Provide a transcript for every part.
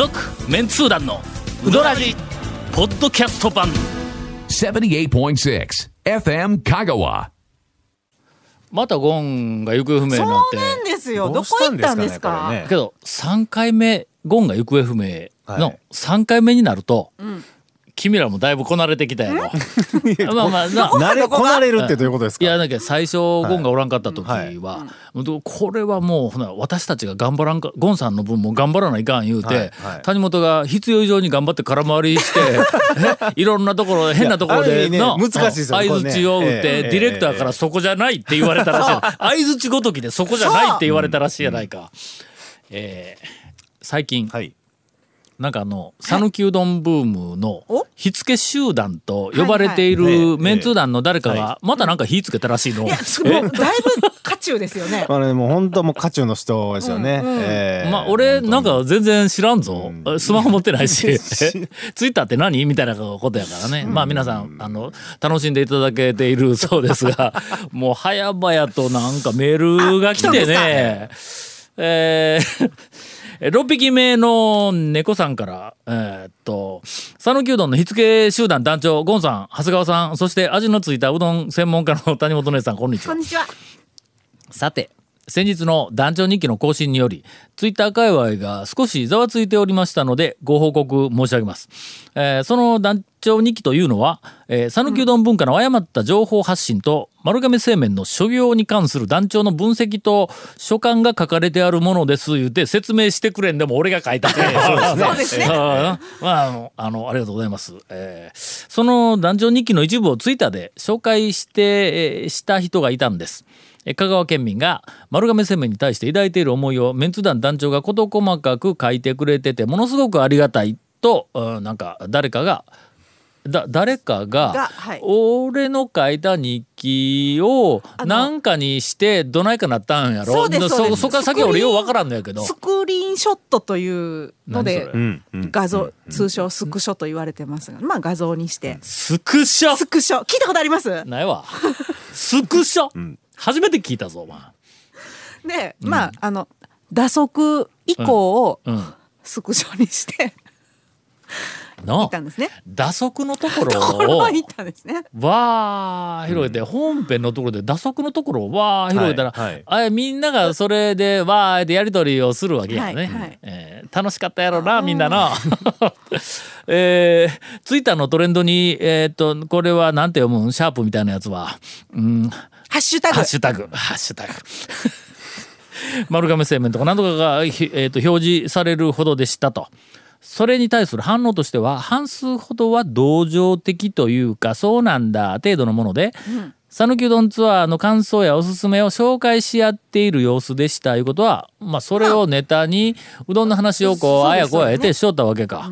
続メンツー団のウドラジポッドキャスト版78.6 FM Kagawa. またゴンが行方不明にそうなってなんですよ。どこ行ったんですか？ですかねこけど3回目ゴンが行方不明のはい3回目になると、君らもだいぶこなれてきたやろ。まあまあな 慣れこなれるってどういうことですか？いやだけど最初ゴンがおらんかった時は、はい。これはもうほな私たちが頑張らんかゴンさんの分も頑張らないかん言うて、はいはい。谷本が必要以上に頑張って空回りして えいろんなところ変なところでの難しいですよ相づちを打って、ええディレクターからそこじゃないって言われたらしい。相づちごときでそこじゃないって言われたらしいやないか。えー最近、はいなんかあの讃岐うどんブームのお火付け集団と呼ばれているメンツー団の誰かがはまたなんか火つけたらしいの。いや、だいぶ渦中ですよね。あれもう本当もう渦中の人ですよね、ええまあ俺なんか全然知らんぞ、スマホ持ってない し。ツイッターって何？みたいなことやからね、まあ皆さんあの楽しんでいただけているそうですが もう早々となんかメールが来てね。えー6匹目の猫さんから、えーっと、讃岐うどんの火付け集団団長、ゴンさん、長谷川さん、そして味のついたうどん専門家の谷本姉さん、こんにちはこん。にちは。さて先日の団長日記の更新によりツイッター界隈が少しざわついておりましたのでご報告申し上げます、えーその団長日記というのはえー讃岐、うどん文化の誤った情報発信と丸亀製麺の諸行に関する団長の分析と所感が書かれてあるものです言うて説明してくれんでも俺が書いた そうですね。あー まあ、あの、あの、ありがとうございます。えーその団長日記の一部をツイッターで紹介して、えーした人がいたんです。えー香川県民が丸亀製麺に対して抱いている思いをメンツ団団長が事細かく書いてくれてて、ものすごくありがたいと、うんなんか誰かが、だ誰かががはい。俺の書いた日記をなんかにしてどないかなったんやろ？そうですそこから先は俺ようわからんのやけど。スクリーンショットというので画像通称スクショと言われてますがまあ画像にして。スクショ？スクショ。聞いたことあります？ないわ。スクショ、初めて聞いたぞ、お前。でまああの打足以降をうん。スクショにしての行ったんですね。打足のところこれをは行ったんですね。わー広げて、本編のところで打足のところをわー広げたら、はいはい。あれみんながそれでわーってやり取りをするわけやね、はいはい。えー楽しかったやろなみんなな。えー、ツイッターのトレンドにえーっとこれはなんて読むん？シャープみたいなやつは。うんハッシュタグハッシュタグ、ハッシュタグ。丸亀製麺とか何とかが、ひえーと表示されるほどでしたと。それに対する反応としては半数ほどは同情的というかそうなんだ程度のもので讃岐、うどんツアーの感想やおすすめを紹介し合っている様子でしたいうことはまあそれをネタにうどんの話をこう あやこや得てしよったわけか。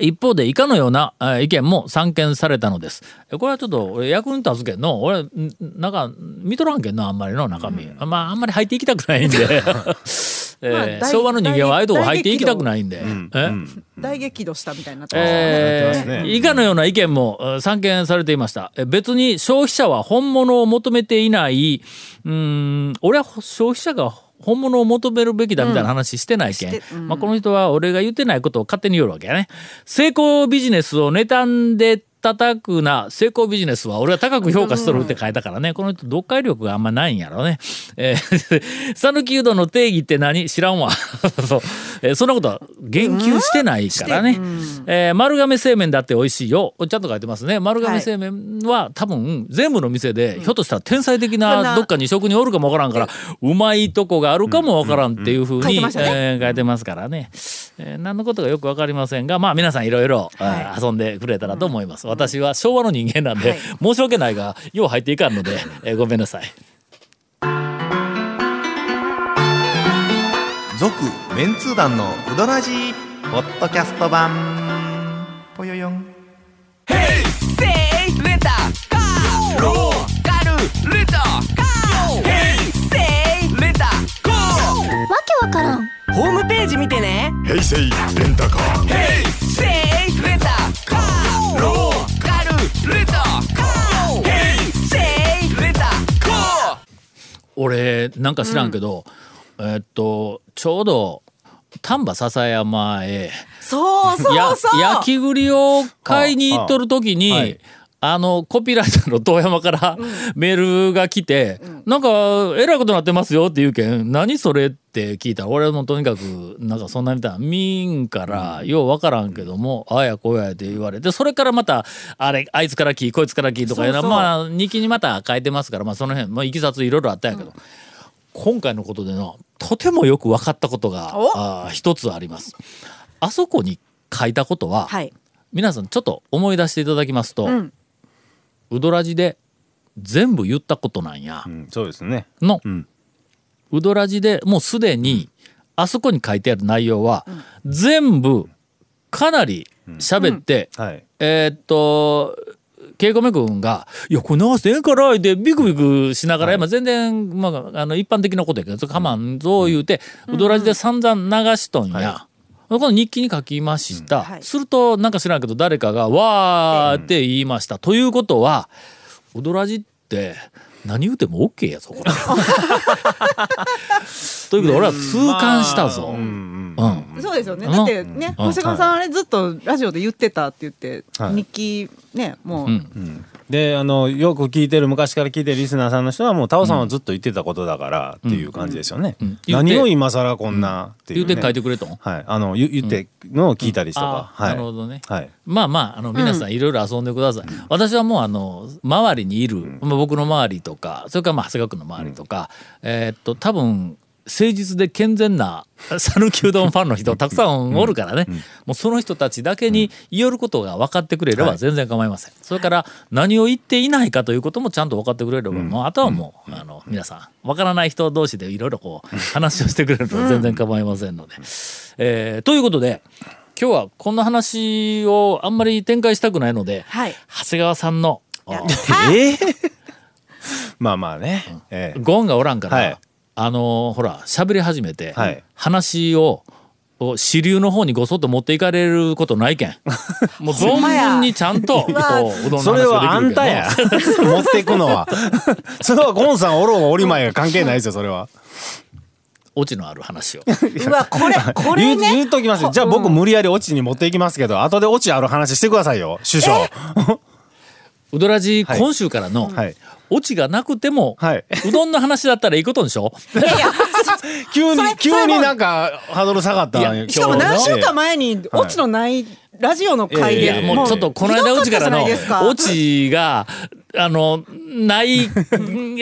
一方で以下のようなえー意見も散見されたのです。えこれはちょっと俺役に立つけんの俺んなんか見とらんけんのあんまりの中身、まああんまり入っていきたくないんで、えー大昭和の人間はああいうとこ入っていきたくないんで、え大激怒したみたいになってますよね。えー以下のような意見もえー散見されていました。え別に消費者は本物を求めていない。うーん俺は消費者が本物を求めるべきだみたいな話してないけん、うん。まあ、この人は俺が言ってないことを勝手に言うわけやね。成功ビジネスを妬んで叩くな成功ビジネスは俺は高く評価しとるって書いたからね、この人読解力があんまないんやろね。えー、讃岐うどんの定義って何知らんわ。そうえーそんなことは言及してないからね。えー丸亀製麺だって美味しいよ。ちゃんと書いてますね。丸亀製麺は多分全部の店で、ひょっとしたら天才的などっかに職人おるかもわからんから、うまいとこがあるかもわからんっていうふうに書いてましたねえー書いてますからね。えー何のことかよくわかりませんが、まあ皆さんいろいろ遊んでくれたらと思います。私は昭和の人間なんで、はい。申し訳ないが、よう入っていかんので、えーごめんなさい。続メンツー団のウドラジーポッドキャスト版。ぽよよん。わけわからん。ホームページ見てね。平成レンタカーー俺なんか知らんけど、えーっとちょうど丹波篠山へそうそやうそう。焼き栗を買いに行っとる時に、ああはい。あのコピーライターの遠山からメールが来て、なんかえらいことになってますよって言うけん何それって聞いた。ら俺もとにかくなんかそんなみたいな民からようわからんけども、ああやこうやって言われてそれからまたあれあいつから聞いこいつから聞いとかまあ日記にまた書いてますからまあその辺まあいきさついろいろあったんやけど、今回のことでのとてもよく分かったことが一つあります。あそこに書いたことは、はい。皆さんちょっと思い出していただきますと、うん。うどらじで全部言ったことなんや。う、んそうですね。の、うん。うどらじでもうすでにあそこに書いてある内容は、全部かなり喋って、はい。えーっと稽古目君が「いやこれ流してええから」でビクビクしながら、まあ全然、まあ、あの一般的なことやけどかまんぞ言うて、うどらじで散々流しとんや。この日記に書きました、はい。するとなんか知らんけど誰かが「わー」って言いました、ということはうどらじって何言うても OK やぞこれ。ということで俺は痛感したぞ。うんうんうん。そうですよね。うんだってねうん。長谷川さんあれずっとラジオで言ってたって言ってはい。日記ねもううんであのよく聞いてる昔から聞いてるリスナーさんの人はもうタオさんはずっと言ってたことだからっていう感じですよね、うん。何を今更こんなっていう、ね。言うて書いてくれとん。はい。あの言言ってのを聞いたりとか、はい。なるほどね。はい。まあまあ、あの、皆さんいろいろ遊んでください。私はもう、あの、周りにいる、まあ、僕の周りとか、それからまあ、長谷川君の周りとか、えーっと、多分、誠実で健全な 讃岐うどんファンの人たくさんおるからね、もうその人たちだけに言えることが分かってくれれば全然構いません、それから何を言っていないかということもちゃんと分かってくれれば、もうあとはもう、あの皆さん分からない人同士でいろいろこう話をしてくれると全然構いませんので、えーということで今日はこんな話をあんまり展開したくないので、はい。長谷川さんのええ まあまあね、ええ。ゴンがおらんから、はいあのほら喋り始めて、はい。話をを支流の方にごそっと持っていかれることないけん。もう存分にちゃんとこううどんの話ができるけど。それはあんたや。持っていくのは。それはゴンさんおろうがおりまいが関係ないですよそれは。オチのある話を。うわこれ これ言う言ねうときますよ。じゃあ僕無理やりオチに持っていきますけど後でオチある話してくださいよ首相うどらじ、はい。今週からの、はいオチがなくても、はい。うどんの話だったらいいことでしょ？いやいや 急に急になんかハードル下がったしかも何週え間前にオチのないラジオの回でもうちょっとこの間うちからのオチがあのない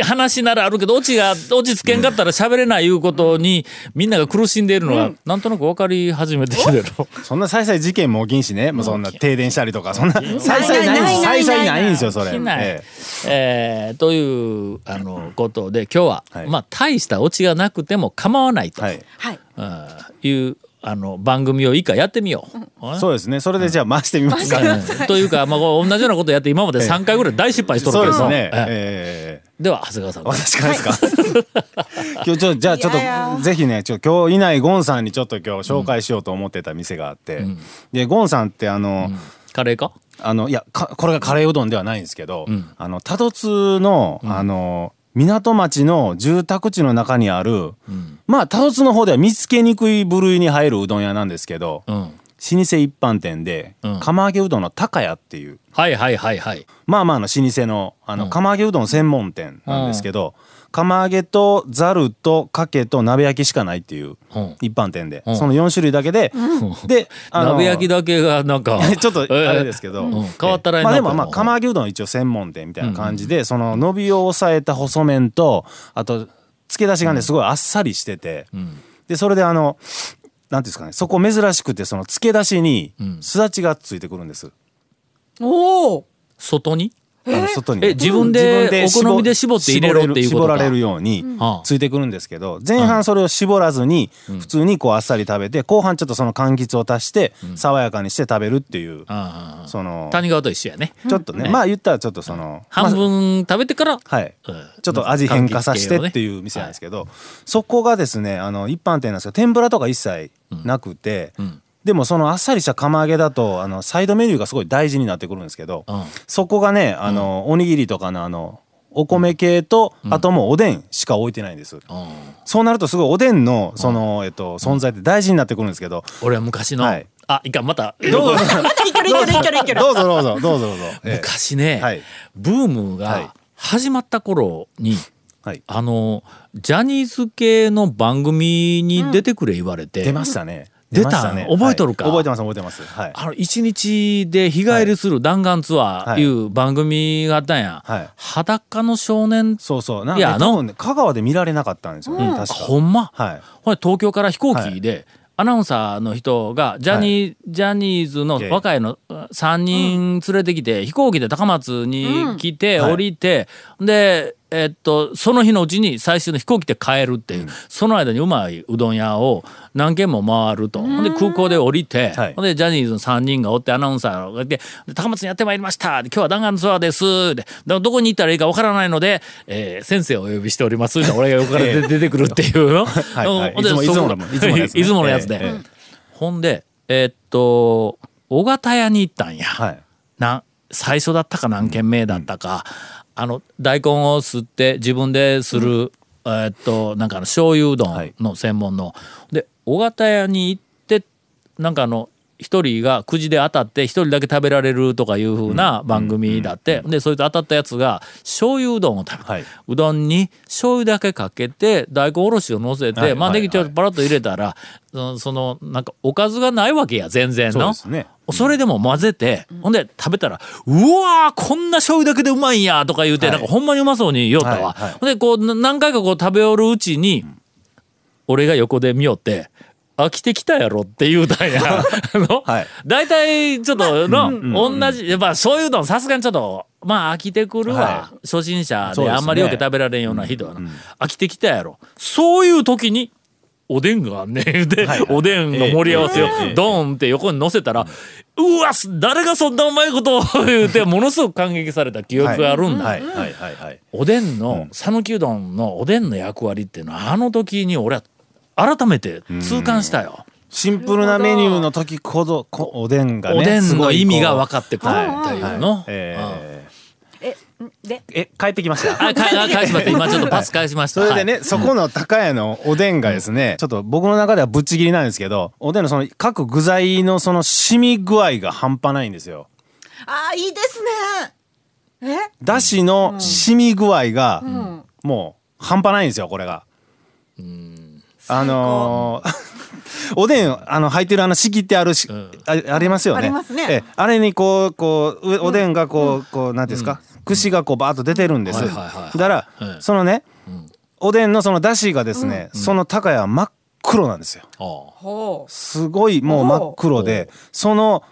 話ならあるけどオチがオチつけんかったら喋れないいうことにみんなが苦しんでいるのがなんとなく分かり始めてきてるそんな再々事件も起きんしね。もうそんな停電したりとかそんな再々ないないないない再々ないんですよそれ。ええ。ーというあのことで今日は、はい。まあ大したオチがなくても構わないと、えはい。はい。うんいうあの番組を以下やってみよう。そうですね。それでじゃあ回してみますか。うん。というか、まあ、同じようなこと やって今まで3回ぐらい大失敗しとるけど。も、そうですね。ええ。ええ。では長谷川さん。私からですか、今日ちょじゃあちょっといやいや。ぜひねちょ今日いないゴンさんにちょっと今日紹介しようと思ってた店があって、でゴンさんってあの、カレーか？あのいやかこれがカレーうどんではないんですけど、ん。ああの多度津の、あの港町の住宅地の中にある、まあ多度津の方では見つけにくい部類に入るうどん屋なんですけど、うん。老舗一般店で、うん。釜揚げうどんの高屋っていう。はいはいはいはい。まあまあの老舗のあの釜揚げうどん専門店なんですけど、釜揚げとざるとかけと鍋焼きしかないっていううん。一般店で、うん。その4種類だけで、であの鍋焼きだけがなんか ちょっとあれですけど、うん。変わったらまあでもまあ釜揚げうどん一応専門店みたいな感じで、その伸びを抑えた細麺とあと漬け出しがねすごいあっさりしてて、ん。でそれであのなんていうんですかね。そこ珍しくてその漬け出しにすだちがついてくるんです、おお外に？外に。え自分で自分お好みで絞って入れろっていうことか。絞られるようにはあ。ついてくるんですけど前半それを絞らずに普通にこうあっさり食べて後半ちょっとその柑橘を足して爽やかにして食べるっていうその谷川と一緒やね。ちょっとね。まあ言ったらちょっとその半分食べてから、はい。うん。ちょっと味変化させてっていう店なんですけど、そこがですねあの一般店なんですけど天ぷらとか一切なくて、んでもそのあっさりした釜揚げだとあのサイドメニューがすごい大事になってくるんですけど、うん。そこがねあの、おにぎりとかのあのお米系と、あともうおでんしか置いてないんです。そうなるとすごいおでんのその、えっと、存在って大事になってくるんですけど、俺は昔の、はい。あいかんまた。どうぞ。どうぞ。どうぞどうぞどうぞ。ええ。昔ね、はい。ブームはい。が始まった頃に、はい。あのジャニーズ系の番組に出てくれ言われて、出ましたね。出た？ね。覚えとるか？はい。覚えてます覚えてます。はい。あの一日で日帰りする弾丸ツアーい。う番組があったんや、はい。裸の少年？そうそう。なんか、いやあのね、香川で見られなかったんですよ。ね。確か。ほんま、はい。ほれ東京から飛行機で、アナウンサーの人がジャニー、ジャニーズの若いの3人連れてきて、飛行機で高松に来て、はい。降りてでえっとその日のうちに最終の飛行機で帰るっていう、その間にうまいうどん屋を何軒も回ると、で空港で降りて、はい。でジャニーズの3人がおってアナウンサーがいて「で高松にやってまいりました」で今日は弾丸ツアーです」で「どどこに行ったらいいかわからないので、えー先生をお呼びしております」俺が横から出 出てくるっていうの。はいはい。いつもそいつものいつものやつね。いつものやつで、ええええほんでえーっと尾形屋に行ったんや、はい。な最初だったか何軒目だったか、あの大根を吸って自分でする、えーっとなんかあの醤油うどんの専門の、で尾形屋に行ってなんかあの一人がくじで当たって一人だけ食べられるとかいうふうな番組だって、でそいつ当たったやつが醤油うどんを食べた、はい。うどんに醤油だけかけて大根おろしを乗せて、まあはい。はいネギちょっとパラッと入れたら、そのそのなんかおかずがないわけや全然の。そね。それでも混ぜて、ほんで食べたら、うわーこんな醤油だけでうまいんやとか言うて、はい。なんかほんまにうまそうに言おったわ。はい。はい。ほんでこうな何回かこう食べおるうちに、俺が横で見よって、飽きてきたやろって言うたんや。あの、はい。大体ちょっとの、同じ、やっぱ醤油うどんさすがにちょっと、まあ飽きてくるわ。は初心者そうであんまりよく食べられんような人はな、飽きてきたやろ。そういう時に、おでんがあんねん。で、はいはい。おでんの盛り合わせをドーンって横に乗せたら、うわす誰がそんなうまいことを 言うてものすごく感激された記憶があるんだ、はい。はい。はい。はい。おでんの讃岐うどんのおでんの役割っていうのはあの時に俺は改めて痛感したよ、シンプルなメニューの時ほどこおでんがねおでんのすごいこう意味が分かってくるってはいい。うの、ええ帰ってきました？あかあ返しました。今ちょっとパス返しました、それでね、はい。そこの高屋のおでんがですね、ちょっと僕の中ではぶっちぎりなんですけど、おでんのその各具材のその染み具合が半端ないんですよ。あーいいですね。え？だしの染み具合が、もう半端ないんですよ、これが。あのーおでんあの入ってるあの仕切ってあるし、あありますよね。ありますね。えあれにこうこううおでんがこう、こうなんていうんですか、串がこうバーッと出てるんです。はいはいはいだから、はいそのね、おでんのそのだしがですね、その高屋は真っ黒なんですよ。すごいもう真っ黒で、その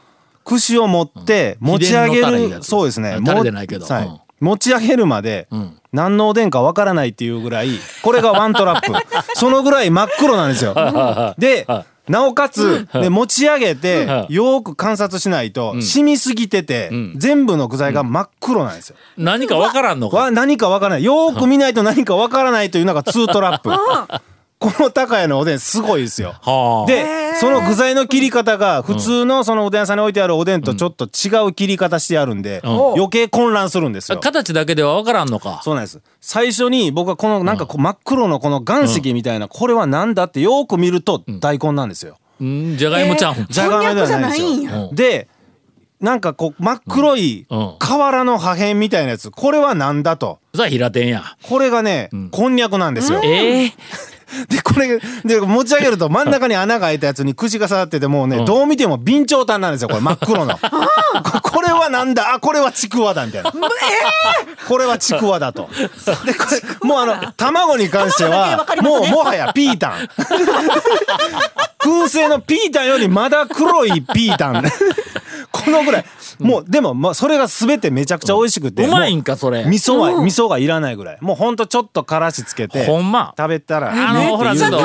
串を持って持ち上げる、つそうですね。タレでないけど。もはい。うん持ち上げるまで、ん何のおでんかわからないっていうぐらい、これがワントラップ。そのぐらい真っ黒なんですよ。で、なおかつ、で持ち上げて、よーく観察しないと、染みすぎてて、全部の具材が真っ黒なんですよ。何か分からんのかわ何かわからない。よーく見ないと何かわからないというのがツートラップ。この高屋のおでんすごいですよ。はあで、その具材の切り方が普通のそのおでん屋さんに置いてあるおでんとちょっと違う切り方してあるんで、余計混乱するんですよ。形だけでは分からんのかそうなんです。最初に僕はこのなんかこう真っ黒のこの岩石みたいな、これはなんだってよーく見ると大根なんですよ。うんじゃがいもちゃん、じゃがいもではないんですこんにゃくじゃよ。で、なんかこう真っ黒いうん瓦の破片みたいなやつ、これはなんだと。さあ平天やこれがね、こんにゃくなんですよ。ええで、これ、で、持ち上げると真ん中に穴が開いたやつに串が刺さってて、もうね、どう見ても備長炭なんですよ、これ 真っ黒の。ここれはなんだ？あ、これはちくわだ、みたいな。これはちくわだと。で、これ、もうあの、卵に関しては、もうもはやピータン。燻製のピータンよりまだ黒いピータン。このぐらい。もう、でも、まあ、それが全てめちゃくちゃ美味しくて。うまいんもかそれう味噌は、味噌がいらないぐらい。もうほんとちょっとからしつけて。ほんま食べたら。あのねほらちょっと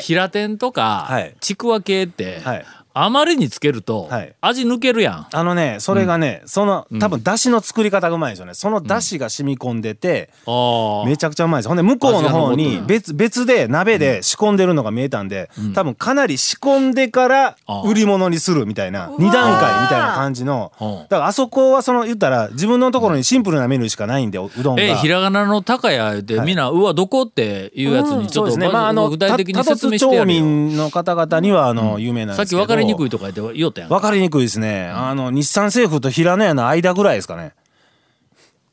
平天とかはいちくわ系って、はいあまりにつけるとはい。味抜けるやん。あのねそれがね、その多分だしの作り方がうまいんですよね。そのだしが染み込んでて、ああ。めちゃくちゃうまいですほんで向こうの方に別別で鍋で仕込んでるのが見えたんで、多分かなり仕込んでからあ売り物にするみたいな二段階みたいな感じの。うん。だからあそこはその言ったら自分のところにシンプルなメニューしかないんでうどんが。え、ひらがなの高屋でみんな、うわ、どこっていうやつにちょっと、そうですね。まあ、あの、具体的にた説明してやるよ。民の方々には、あの、有名なんさっきですけど。分かりにくい。いとか言って言おったやん。分かりにくいですね。あの、日産政府と平野屋の間ぐらいですかね。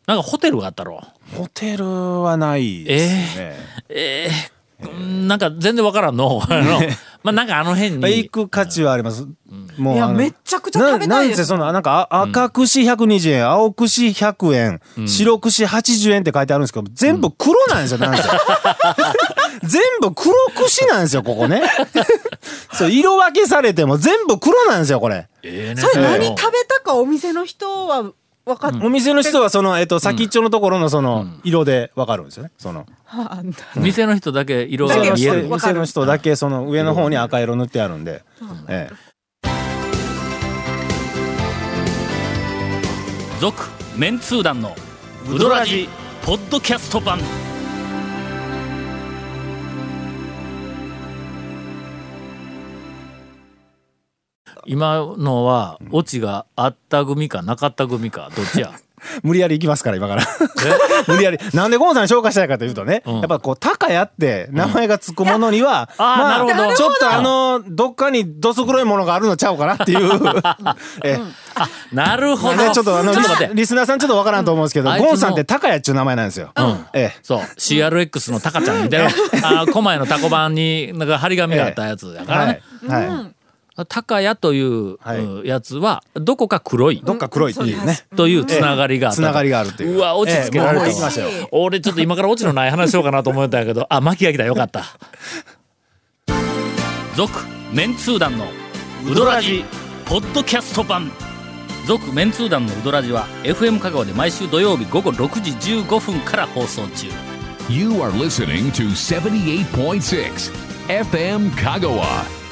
なんかホテルがあったろ。ホテルはないですね。ええうんなんか全然分からんの。あのまあなんかあの辺まあ行に。く価値はあります。もうあのいやめっちゃくちゃ食べたいですななんせその、なんか、あ赤串120円、青串100円、白串80円って書いてあるんですけど、全部黒なんですよ、なんせ。全部黒串なんですよ、ここね。そう、色分けされても全部黒なんですよ、これ。ええね。それ何食べたかお店の人は分かっお店の人はその、えっと、先っちょのところのその、色でわかるんですよね。その、あんだ店の人だけ色が見える。わかる店の人だけその上の方に赤色塗ってあるんで。ええ。続メンツー団のウドラジポッドキャスト版今のはオチがあった組かなかった組かどっちや？無理やり行きますから、今から。無理やり。なんでゴンさんに紹介したいかというとね、やっぱこう、高屋って名前がつくものには、あーまあ、なるほど。ちょっとあの、どっかにどす黒いものがあるのちゃうかなっていう。えなるほど、ね、ちょっとあのリスナーさんちょっとわからんと思うんですけど、ゴンさんって高屋っちゅう名前なんですよ。ええ。そう。CRX のタカちゃんみたいなあ狛江のタコ版になんか張り紙があったやつやからはねい。はい。高屋という、やつはどこか黒い。どっか黒いっていうね。というつながりがつながりがあるっていう。うわ落ち着けられたわええもう行きましたよ。俺ちょっと今からオチのない話しようかなと思ったんやけどあ巻きが来たよかった。続メンツー団のウドラジポッドキャスト版。続メンツー団のウドラジは FM 香川で毎週土曜日午後6時15分から放送中。You are listening to 78.6 FM Kagawa.